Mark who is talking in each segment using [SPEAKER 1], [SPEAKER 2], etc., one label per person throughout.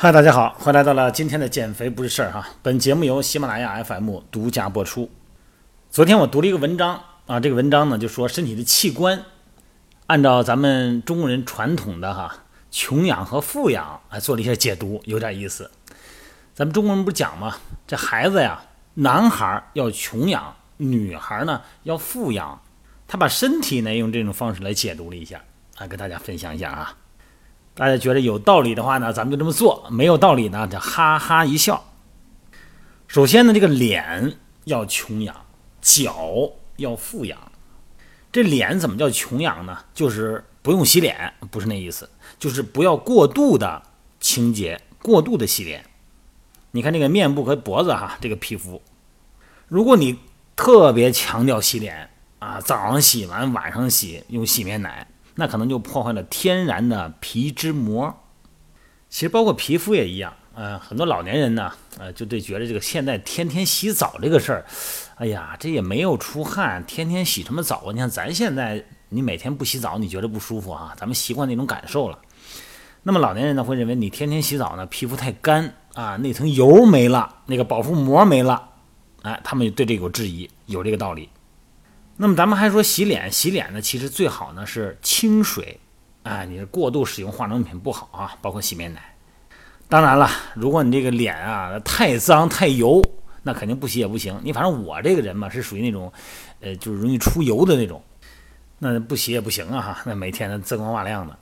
[SPEAKER 1] 嗨，大家好，欢迎来到了今天的减肥不是事儿哈。本节目由喜马拉雅 FM 独家播出。昨天我读了一个文章啊，这个文章呢就说身体的器官，按照咱们中国人传统的哈穷养和富养啊做了一些解读，有点意思。咱们中国人不讲吗？这孩子呀，男孩要穷养，女孩呢要富养。他把身体呢用这种方式来解读了一下啊，跟大家分享一下啊。大家觉得有道理的话呢，咱们就这么做；没有道理呢，就哈哈一笑。首先呢，这个脸要穷养，脚要富养。这脸怎么叫穷养呢？就是不用洗脸，不是那意思，就是不要过度的清洁、过度的洗脸。你看这个面部和脖子哈，这个皮肤，如果你特别强调洗脸啊，早上洗完，晚上洗，用洗面奶。那可能就破坏了天然的皮脂膜。其实包括皮肤也一样，呃，很多老年人呢，呃，就对觉得这个现在天天洗澡这个事儿，哎呀，这也没有出汗，天天洗什么澡啊？你看咱现在，你每天不洗澡，你觉得不舒服啊？咱们习惯那种感受了。那么老年人呢，会认为你天天洗澡呢，皮肤太干啊，那层油没了，那个保护膜没了，哎，他们对这个有质疑，有这个道理。那么咱们还说洗脸，洗脸呢，其实最好呢是清水，哎，你过度使用化妆品不好啊，包括洗面奶。当然了，如果你这个脸啊太脏太油，那肯定不洗也不行。你反正我这个人嘛是属于那种，呃，就是容易出油的那种，那不洗也不行啊哈，那每天的锃光瓦亮的。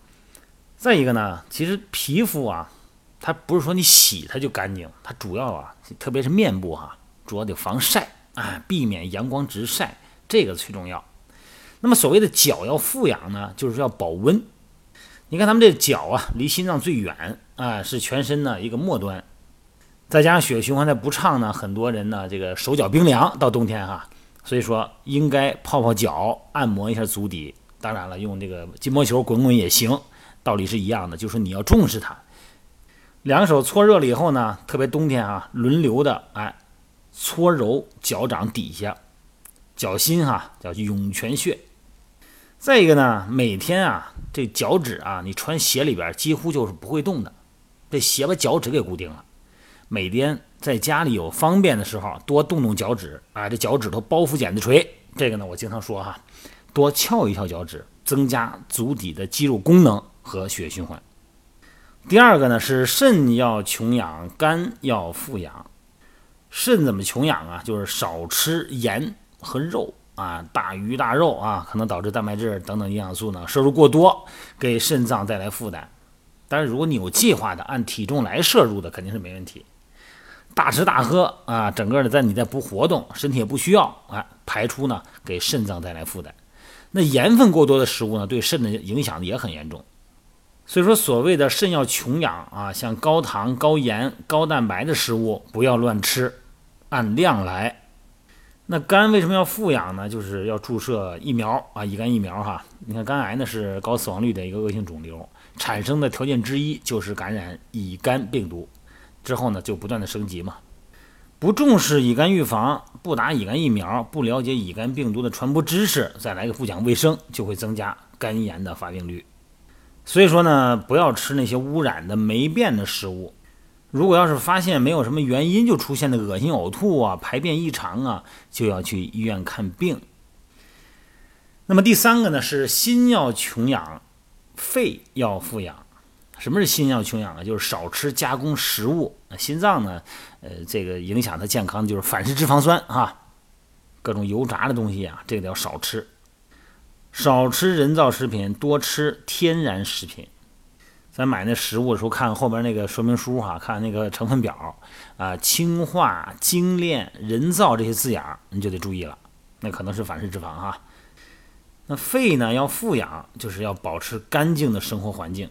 [SPEAKER 1] 再一个呢，其实皮肤啊，它不是说你洗它就干净，它主要啊，特别是面部哈，主要得防晒啊，避免阳光直晒。这个最重要。那么所谓的脚要富养呢，就是要保温。你看咱们这脚啊，离心脏最远啊，是全身呢一个末端。再加上血液循环在不畅呢，很多人呢这个手脚冰凉，到冬天哈，所以说应该泡泡脚，按摩一下足底。当然了，用这个筋膜球滚滚也行，道理是一样的，就是你要重视它。两手搓热了以后呢，特别冬天啊，轮流的哎搓揉脚掌底下。脚心哈叫涌泉穴，再一个呢，每天啊这脚趾啊，你穿鞋里边几乎就是不会动的，这鞋把脚趾给固定了。每天在家里有方便的时候，多动动脚趾啊，这脚趾头包袱剪子锤，这个呢我经常说哈，多翘一翘脚趾，增加足底的肌肉功能和血液循环。第二个呢是肾要穷养，肝要富养。肾怎么穷养啊？就是少吃盐。和肉啊，大鱼大肉啊，可能导致蛋白质等等营养素呢摄入过多，给肾脏带来负担。但是如果你有计划的按体重来摄入的，肯定是没问题。大吃大喝啊，整个的在你在不活动，身体也不需要啊，排出呢给肾脏带来负担。那盐分过多的食物呢，对肾的影响也很严重。所以说，所谓的肾要穷养啊，像高糖、高盐、高蛋白的食物不要乱吃，按量来。那肝为什么要富养呢？就是要注射疫苗啊，乙肝疫苗哈。你看肝癌呢是高死亡率的一个恶性肿瘤，产生的条件之一就是感染乙肝病毒，之后呢就不断的升级嘛。不重视乙肝预防，不打乙肝疫苗，不了解乙肝病毒的传播知识，再来个不讲卫生，就会增加肝炎的发病率。所以说呢，不要吃那些污染的霉变的食物。如果要是发现没有什么原因就出现的恶心、呕吐啊、排便异常啊，就要去医院看病。那么第三个呢是心要穷养，肺要富养。什么是心要穷养啊？就是少吃加工食物。心脏呢，呃，这个影响它健康的就是反式脂肪酸啊，各种油炸的东西啊，这个要少吃。少吃人造食品，多吃天然食品。咱买那食物的时候，看后边那个说明书哈，看那个成分表啊，氢化、精炼、人造这些字眼儿，你就得注意了，那可能是反式脂肪哈。那肺呢要富养，就是要保持干净的生活环境。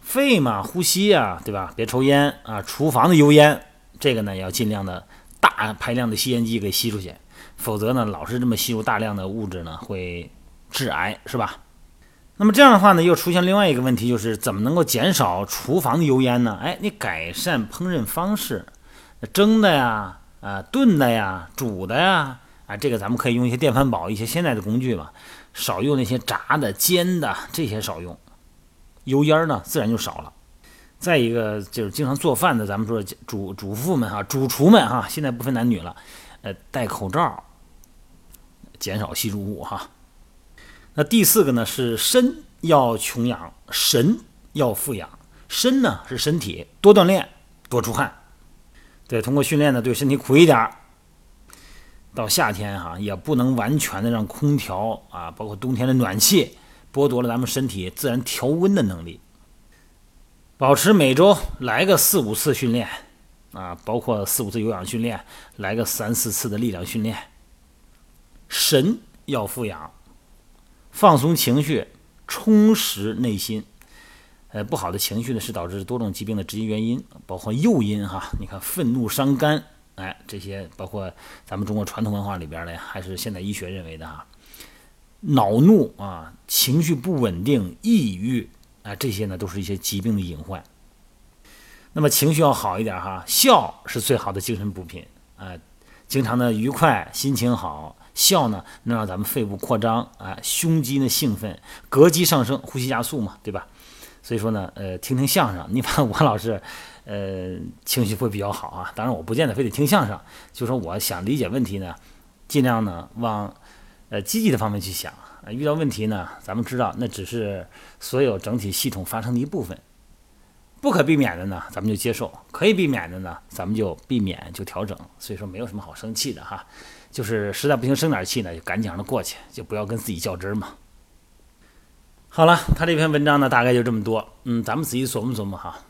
[SPEAKER 1] 肺嘛，呼吸呀，对吧？别抽烟啊，厨房的油烟，这个呢要尽量的大排量的吸烟机给吸出去，否则呢，老是这么吸入大量的物质呢，会致癌，是吧？那么这样的话呢，又出现另外一个问题，就是怎么能够减少厨房的油烟呢？哎，你改善烹饪方式，蒸的呀，啊，炖的呀，煮的呀，啊，这个咱们可以用一些电饭煲，一些现代的工具嘛，少用那些炸的、煎的这些少用，油烟呢自然就少了。再一个就是经常做饭的，咱们说主主妇们哈，主厨们哈，现在不分男女了，呃，戴口罩，减少吸入物哈。那第四个呢是身要穷养，神要富养。身呢是身体，多锻炼，多出汗。对，通过训练呢，对身体苦一点。到夏天哈，也不能完全的让空调啊，包括冬天的暖气剥夺了咱们身体自然调温的能力。保持每周来个四五次训练啊，包括四五次有氧训练，来个三四次的力量训练。神要富养，放松情绪，充实内心。呃，不好的情绪呢，是导致多种疾病的直接原因，包括诱因哈。你看，愤怒伤肝，哎，这些包括咱们中国传统文化里边的，还是现代医学认为的哈。恼怒啊，情绪不稳定，抑郁。啊，这些呢都是一些疾病的隐患。那么情绪要好一点哈，笑是最好的精神补品啊。经常的愉快，心情好，笑呢能让咱们肺部扩张啊，胸肌呢兴奋，膈肌上升，呼吸加速嘛，对吧？所以说呢，呃，听听相声，你看我老师，呃，情绪会比较好啊。当然我不见得非得听相声，就说我想理解问题呢，尽量呢往呃积极的方面去想。遇到问题呢，咱们知道那只是所有整体系统发生的一部分，不可避免的呢，咱们就接受；可以避免的呢，咱们就避免就调整。所以说没有什么好生气的哈，就是实在不行生点气呢，就赶紧让他过去，就不要跟自己较真儿嘛。好了，他这篇文章呢，大概就这么多。嗯，咱们仔细琢磨琢磨哈，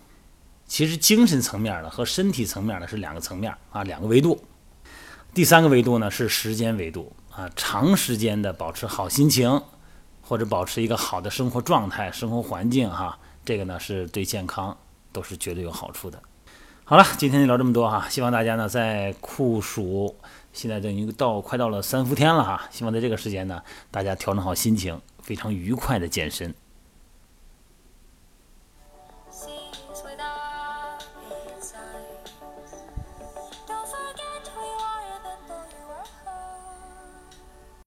[SPEAKER 1] 其实精神层面的和身体层面的是两个层面啊，两个维度。第三个维度呢是时间维度。啊，长时间的保持好心情，或者保持一个好的生活状态、生活环境，哈，这个呢是对健康都是绝对有好处的。好了，今天就聊这么多哈，希望大家呢在酷暑，现在等于到快到了三伏天了哈，希望在这个时间呢，大家调整好心情，非常愉快的健身。